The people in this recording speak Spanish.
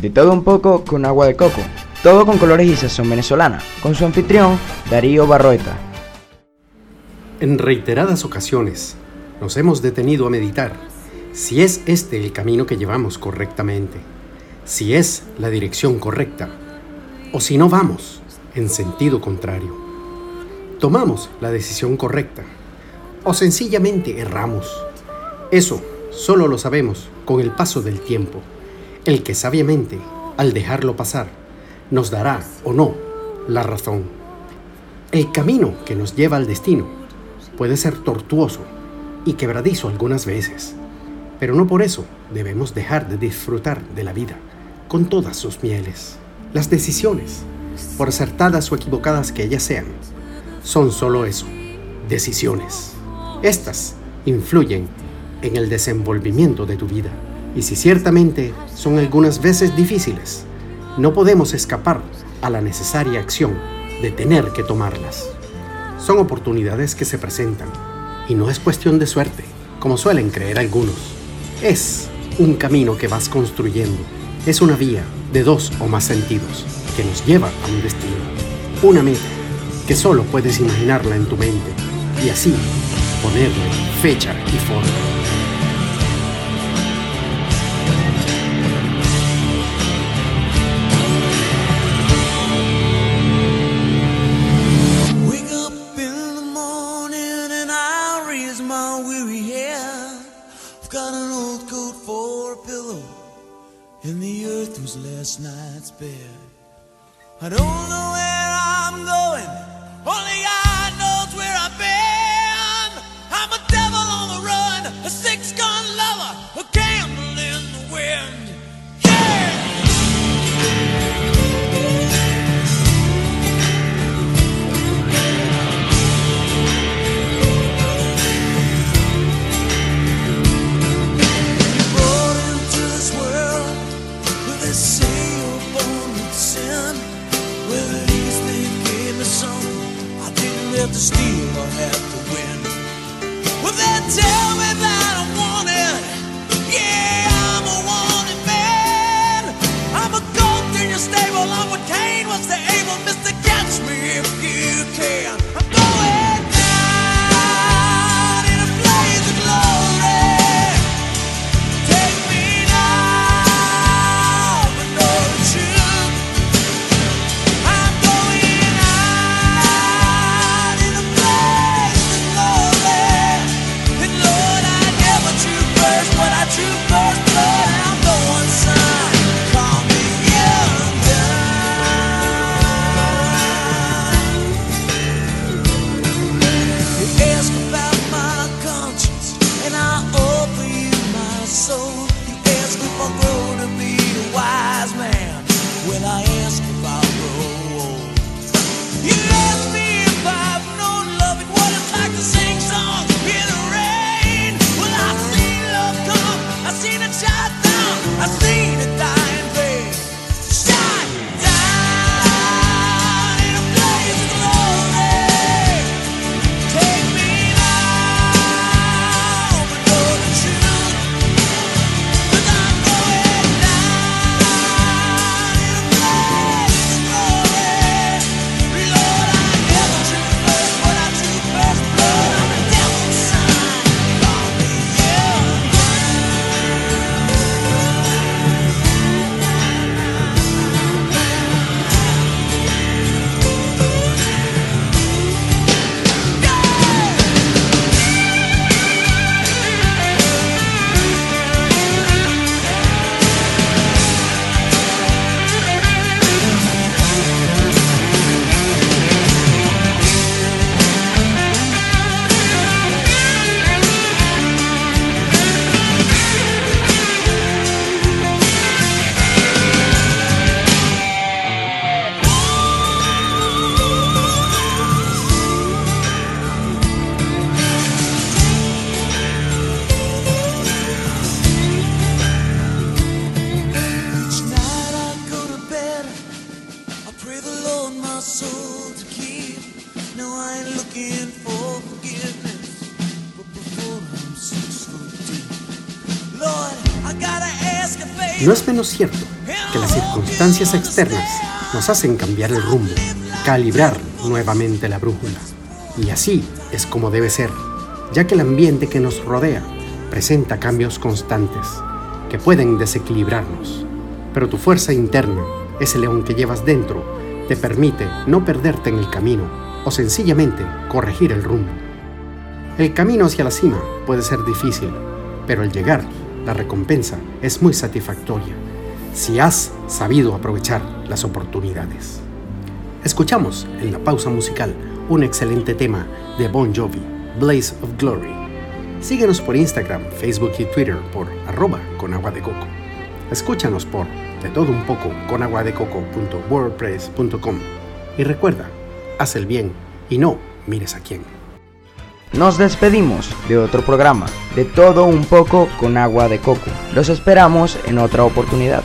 De todo un poco con agua de coco. Todo con colores y sazón venezolana. Con su anfitrión, Darío Barroeta. En reiteradas ocasiones nos hemos detenido a meditar si es este el camino que llevamos correctamente, si es la dirección correcta, o si no vamos en sentido contrario. Tomamos la decisión correcta, o sencillamente erramos. Eso solo lo sabemos con el paso del tiempo. El que sabiamente, al dejarlo pasar, nos dará o no la razón. El camino que nos lleva al destino puede ser tortuoso y quebradizo algunas veces, pero no por eso debemos dejar de disfrutar de la vida con todas sus mieles. Las decisiones, por acertadas o equivocadas que ellas sean, son solo eso, decisiones. Estas influyen en el desenvolvimiento de tu vida y si ciertamente son algunas veces difíciles, no podemos escapar a la necesaria acción de tener que tomarlas son oportunidades que se presentan y no es cuestión de suerte, como suelen creer algunos. Es un camino que vas construyendo, es una vía de dos o más sentidos que nos lleva a un destino, una meta que solo puedes imaginarla en tu mente y así ponerle fecha y forma. got an old coat for a pillow, and the earth was last night's bed. I don't know where I'm going, only with. Well, at least they gave me. I didn't have to steal or have to win. Well, they tell me that. so No es menos cierto que las circunstancias externas nos hacen cambiar el rumbo, calibrar nuevamente la brújula. Y así es como debe ser, ya que el ambiente que nos rodea presenta cambios constantes que pueden desequilibrarnos. Pero tu fuerza interna, ese león que llevas dentro, te permite no perderte en el camino o sencillamente corregir el rumbo. El camino hacia la cima puede ser difícil, pero al llegar, la recompensa es muy satisfactoria si has sabido aprovechar las oportunidades. Escuchamos en la pausa musical un excelente tema de Bon Jovi, Blaze of Glory. Síguenos por Instagram, Facebook y Twitter por arroba con agua de coco. Escúchanos por de todo un poco con agua de coco.wordpress.com. Y recuerda, haz el bien y no mires a quién. Nos despedimos de otro programa, de todo un poco con agua de coco. Los esperamos en otra oportunidad.